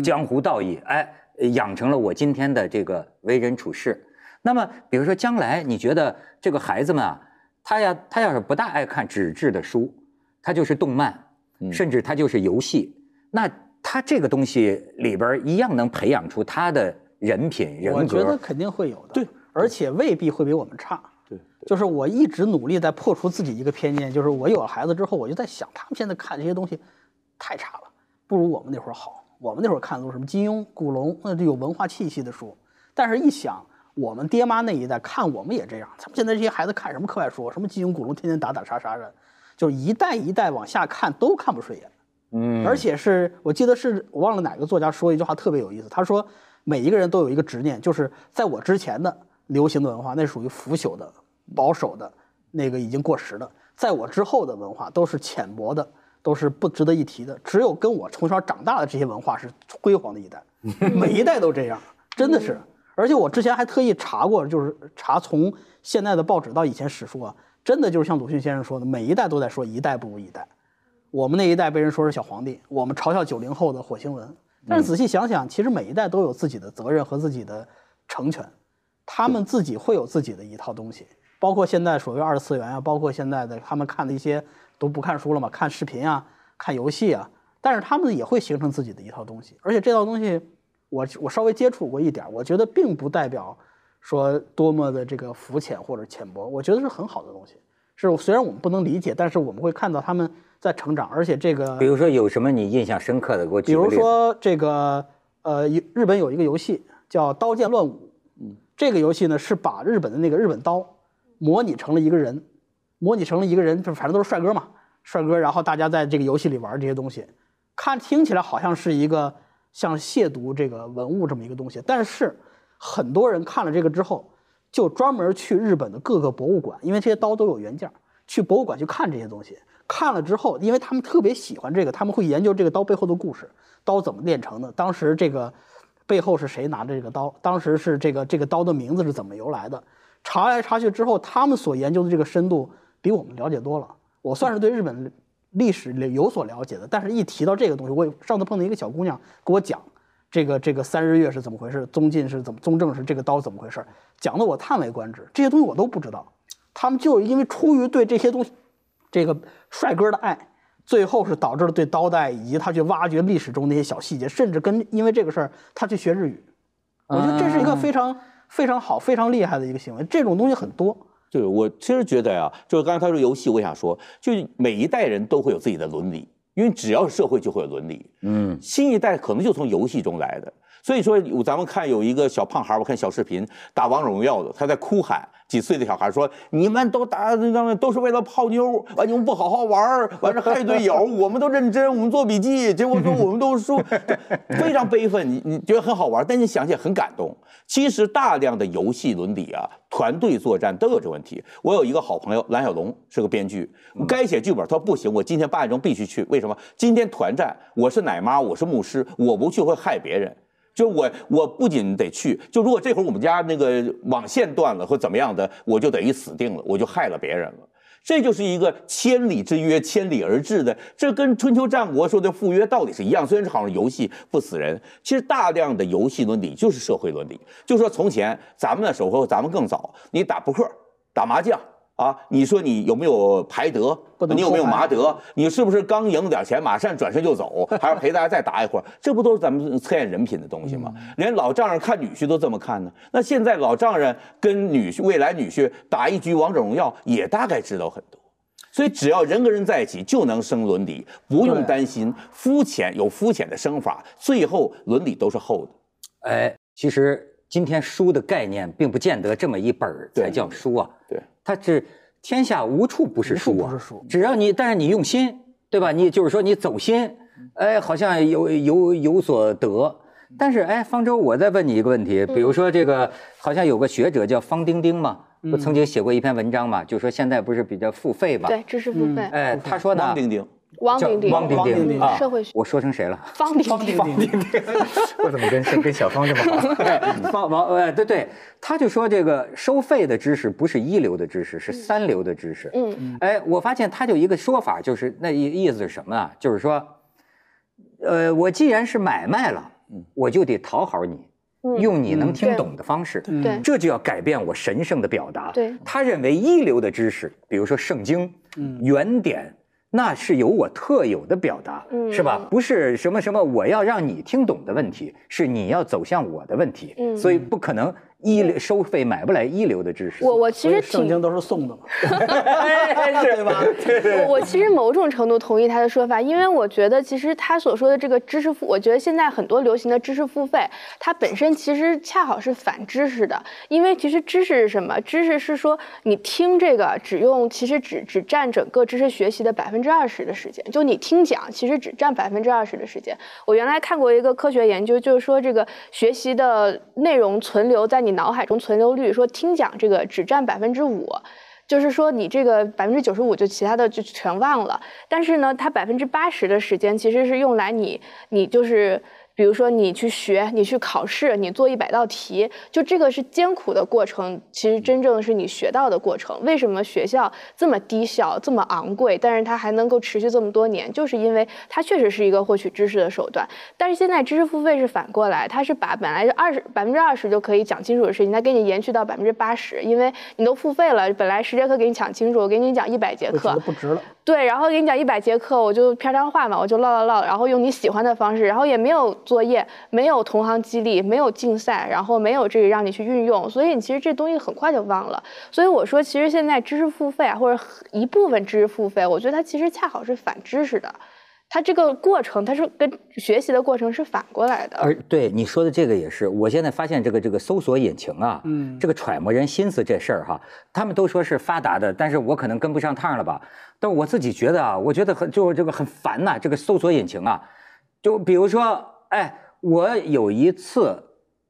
江湖道义，哎，养成了我今天的这个为人处事。那么，比如说将来你觉得这个孩子们啊，他要，他要是不大爱看纸质的书，他就是动漫，甚至他就是游戏，那他这个东西里边一样能培养出他的人品人格。我觉得肯定会有的，对，而且未必会比我们差。对，就是我一直努力在破除自己一个偏见，就是我有了孩子之后，我就在想，他们现在看这些东西太差了，不如我们那会儿好。我们那会儿看的都是什么金庸、古龙，那就有文化气息的书。但是，一想我们爹妈那一代看我们也这样，他们现在这些孩子看什么课外书，什么金庸、古龙，天天打打杀杀的，就一代一代往下看都看不顺眼。嗯，而且是我记得是我忘了哪个作家说一句话特别有意思，他说每一个人都有一个执念，就是在我之前的流行的文化，那属于腐朽的、保守的，那个已经过时的；在我之后的文化都是浅薄的，都是不值得一提的。只有跟我从小长大的这些文化是辉煌的一代，每一代都这样，真的是。而且我之前还特意查过，就是查从现在的报纸到以前史书啊，真的就是像鲁迅先生说的，每一代都在说一代不如一代。我们那一代被人说是小皇帝，我们嘲笑九零后的火星文。但是仔细想想，其实每一代都有自己的责任和自己的成全，他们自己会有自己的一套东西，包括现在所谓二次元啊，包括现在的他们看的一些都不看书了嘛，看视频啊，看游戏啊，但是他们也会形成自己的一套东西，而且这套东西，我我稍微接触过一点，我觉得并不代表说多么的这个肤浅或者浅薄，我觉得是很好的东西。是虽然我们不能理解，但是我们会看到他们在成长，而且这个比如说有什么你印象深刻的，给我比如举个例子。说这个呃，日本有一个游戏叫《刀剑乱舞》，嗯，这个游戏呢是把日本的那个日本刀模拟成了一个人，模拟成了一个人，就反正都是帅哥嘛，帅哥，然后大家在这个游戏里玩这些东西，看听起来好像是一个像亵渎这个文物这么一个东西，但是很多人看了这个之后，就专门去日本的各个博物馆，因为这些刀都有原件，去博物馆去看这些东西。看了之后，因为他们特别喜欢这个，他们会研究这个刀背后的故事，刀怎么炼成的，当时这个背后是谁拿着这个刀，当时是这个这个刀的名字是怎么由来的。查来查去之后，他们所研究的这个深度比我们了解多了。我算是对日本历史有所了解的，但是一提到这个东西，我上次碰到一个小姑娘给我讲。这个这个三日月是怎么回事？宗进是怎么？宗正是这个刀怎么回事？讲的我叹为观止，这些东西我都不知道。他们就是因为出于对这些东西，这个帅哥的爱，最后是导致了对刀的爱，以及他去挖掘历史中那些小细节，甚至跟因为这个事儿他去学日语。我觉得这是一个非常非常好、非常厉害的一个行为。这种东西很多。就是我其实觉得呀、就是刚才他说游戏，我想说，就是每一代人都会有自己的伦理，因为只要是社会就会有伦理。嗯，新一代可能就从游戏中来的。所以说，有咱们看有一个小胖孩儿，我看小视频打王者荣耀的，他在哭喊，几岁的小孩说：“你们都打那都是为了泡妞，完你们不好好玩儿，完了害队友，我们都认真，我们做笔记，结果说我们都输，非常悲愤。你你觉得很好玩，但你想起来很感动。其实大量的游戏伦理啊，团队作战都有这问题。我有一个好朋友蓝小龙是个编剧，该写剧本，他说不行，我今天八点钟必须去。为什么？今天团战，我是奶妈，我是牧师，我不去会害别人。就我，我不仅得去，就如果这会儿我们家那个网线断了或怎么样的，我就等于死定了，我就害了别人了。这就是一个千里之约，千里而至的，这跟春秋战国说的赴约道理是一样。虽然是好像游戏不死人，其实大量的游戏伦理就是社会伦理。就说从前咱们的时候，咱们更早，你打扑克、打麻将啊，你说你有没有排德你有没有麻德？你是不是刚赢了点钱，马上转身就走，还要陪大家再打一会儿？这不都是咱们测验人品的东西吗？连老丈人看女婿都这么看呢。那现在老丈人跟女婿、未来女婿打一局王者荣耀，也大概知道很多。所以只要人跟人在一起，就能生伦理，不用担心肤浅有肤浅的生法，最后伦理都是厚的。哎，其实今天书的概念并不见得这么一本儿才叫书啊，对，它是天下无处不是书啊，不是书。只要你，但是你用心，对吧？你就是说你走心，哎，好像有有有所得，但是哎，方舟，我再问你一个问题，比如说这个，好像有个学者叫方丁丁嘛，不曾经写过一篇文章嘛，就说现在不是比较付费嘛？对，知识付费。哎，他说呢，方丁丁，叫汪丁丁，汪丁丁汪丁丁啊，社会学我说成谁了？方丁丁，方丁丁，我怎么跟跟小方这么好？哎 方王哎，对对，他就说这个收费的知识不是一流的知识，是三流的知识。嗯哎，我发现他就一个说法，就是那意意思是什么啊？就是说，呃，我既然是买卖了，我就得讨好你，嗯，用你能听对懂的方式。对这就要改变我神圣的表达。对他认为一流的知识，比如说圣经、原点，那是有我特有的表达，嗯是吧？不是什么什么我要让你听懂的问题，是你要走向我的问题。嗯所以不可能一流收费买不来一流的知识。我我其实挺圣经都是送的嘛，对吧？我我其实某种程度同意他的说法，因为我觉得其实他所说的这个知识付，我觉得现在很多流行的知识付费，它本身其实恰好是反知识的，因为其实知识是什么？知识是说你听这个只用，其实只只占整个知识学习的百分之二十的时间，就你听讲其实只占百分之二十的时间。我原来看过一个科学研究，就是说这个学习的内容存留在你你脑海中存留率，说听讲这个只占百分之五。就是说你这个百分之九十五就其他的就全忘了，但是呢，它百分之八十的时间其实是用来你你就是。比如说你去学，你去考试，你做一百道题，就这个是艰苦的过程。其实真正是你学到的过程。为什么学校这么低效、这么昂贵，但是它还能够持续这么多年？就是因为它确实是一个获取知识的手段。但是现在知识付费是反过来，它是把本来是二十百分之二十就可以讲清楚的事情，它给你延续到百分之八十，因为你都付费了，本来十节课给你讲清楚，我给你讲一百节课，不值了。对，然后给你讲一百节课，我就片章话嘛，我就唠唠唠，然后用你喜欢的方式，然后也没有作业，没有同行激励，没有竞赛，然后没有这个让你去运用，所以你其实这东西很快就忘了。所以我说，其实现在知识付费啊，或者一部分知识付费，我觉得它其实恰好是反知识的，它这个过程它是跟学习的过程是反过来的。而对你说的这个也是，我现在发现这个这个搜索引擎啊，嗯，这个揣摩人心思这事儿哈，他们都说是发达的，但是我可能跟不上趟了吧。但我自己觉得啊，我觉得很就这个很烦呐、这个搜索引擎啊，就比如说，哎，我有一次，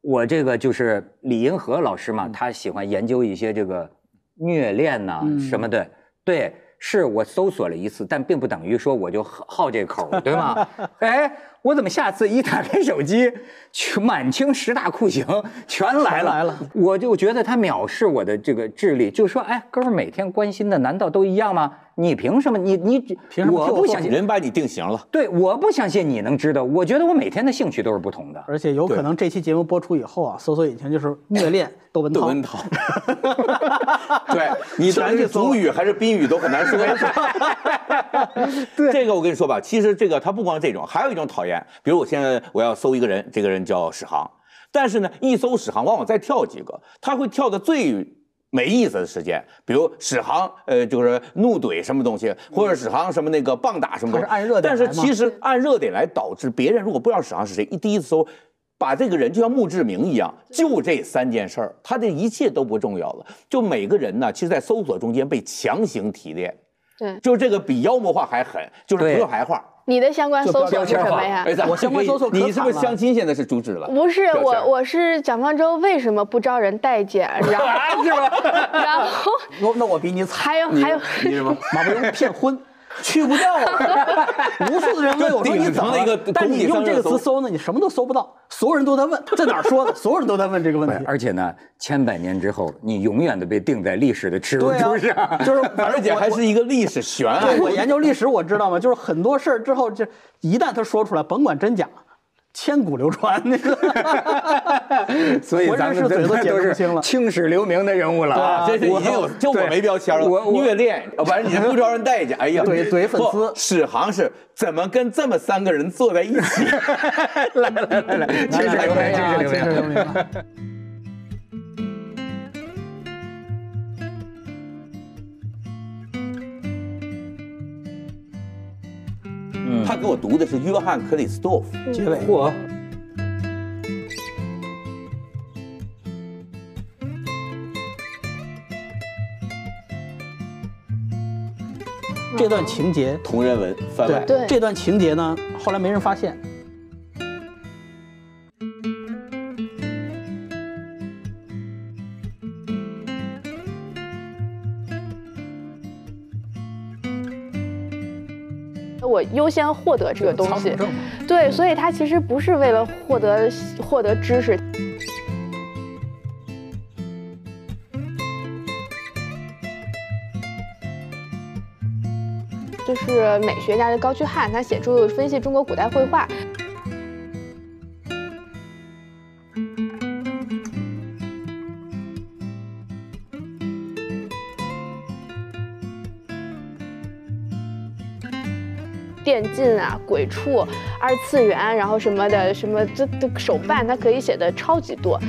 我这个就是李银河老师嘛，他喜欢研究一些这个虐恋呐、什么的，对。是我搜索了一次，但并不等于说我就好好这口，对吗？哎，我怎么下次一打开手机，全满清十大酷刑全来了？来了我就觉得他藐视我的这个智力，就说，哎，哥们儿每天关心的难道都一样吗？你凭什么？你你凭什么我不相信，人把你定型了。对，我不相信你能知道。我觉得我每天的兴趣都是不同的。而且有可能这期节目播出以后啊，搜索引擎就是虐恋窦文涛。窦文涛，对你咱是主语还是宾语都很难说。对，这个我跟你说吧，其实这个他不光这种，还有一种讨厌，比如我现在我要搜一个人，这个人叫史航，但是呢，一搜史航，往往再跳几个，他会跳的最。没意思的时间，比如史航，呃，就是怒怼什么东西，或者史航什么那个棒打什么东西，他是按热点但是其实按热点来导致别人如果不知道史航是谁，一第一次搜，把这个人就像墓志铭一样，就这三件事儿，他的一切都不重要了。就每个人呢，其实，在搜索中间被强行提炼，对，就这个比妖魔化还狠，就是对。扑克牌画。你的相关搜索是什么呀？我相关搜索可你是不是相亲现在是主旨了？不是我，我是蒋方舟为什么不招人待见？然后 然后 那那我比你惨。还有还有，你什么？马伯庸骗婚，去不掉啊！无数的人问我说你怎么一个？但你用这个词搜呢，你什么都搜不到，所有人都在问，在哪儿说的？所有人都在问这个问题。而且呢，千百年之后，你永远的被定在历史的耻辱对柱上。啊，就是 而且还是一个历史悬案对。我研究历史，我知道吗？就是很多事儿之后，这一旦他说出来，甭管真假，千古流传。那个，所以咱们这都是解释不清了青史留名的人物了啊！这是已经有，就我没标签了。我我虐恋，反正你不招人待见。哎呀，怼怼粉丝史航是怎么跟这么三个人坐在一起？来来来 来，青史留名，青史留名。他给我读的是约翰克里斯多夫。结尾嚯！这段情节，同人文番外。对这段情节呢，后来没人发现。我优先获得这个东西对，所以他其实不是为了获得获得知识。就是美学家的高居翰，他写出分析中国古代绘画。近啊、鬼畜、二次元，然后什么的，什么这这手办，它可以写的超级多。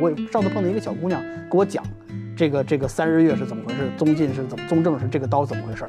我上次碰到一个小姑娘给我讲，这个这个三日月是怎么回事，宗晋是怎么，宗正是这个刀怎么回事。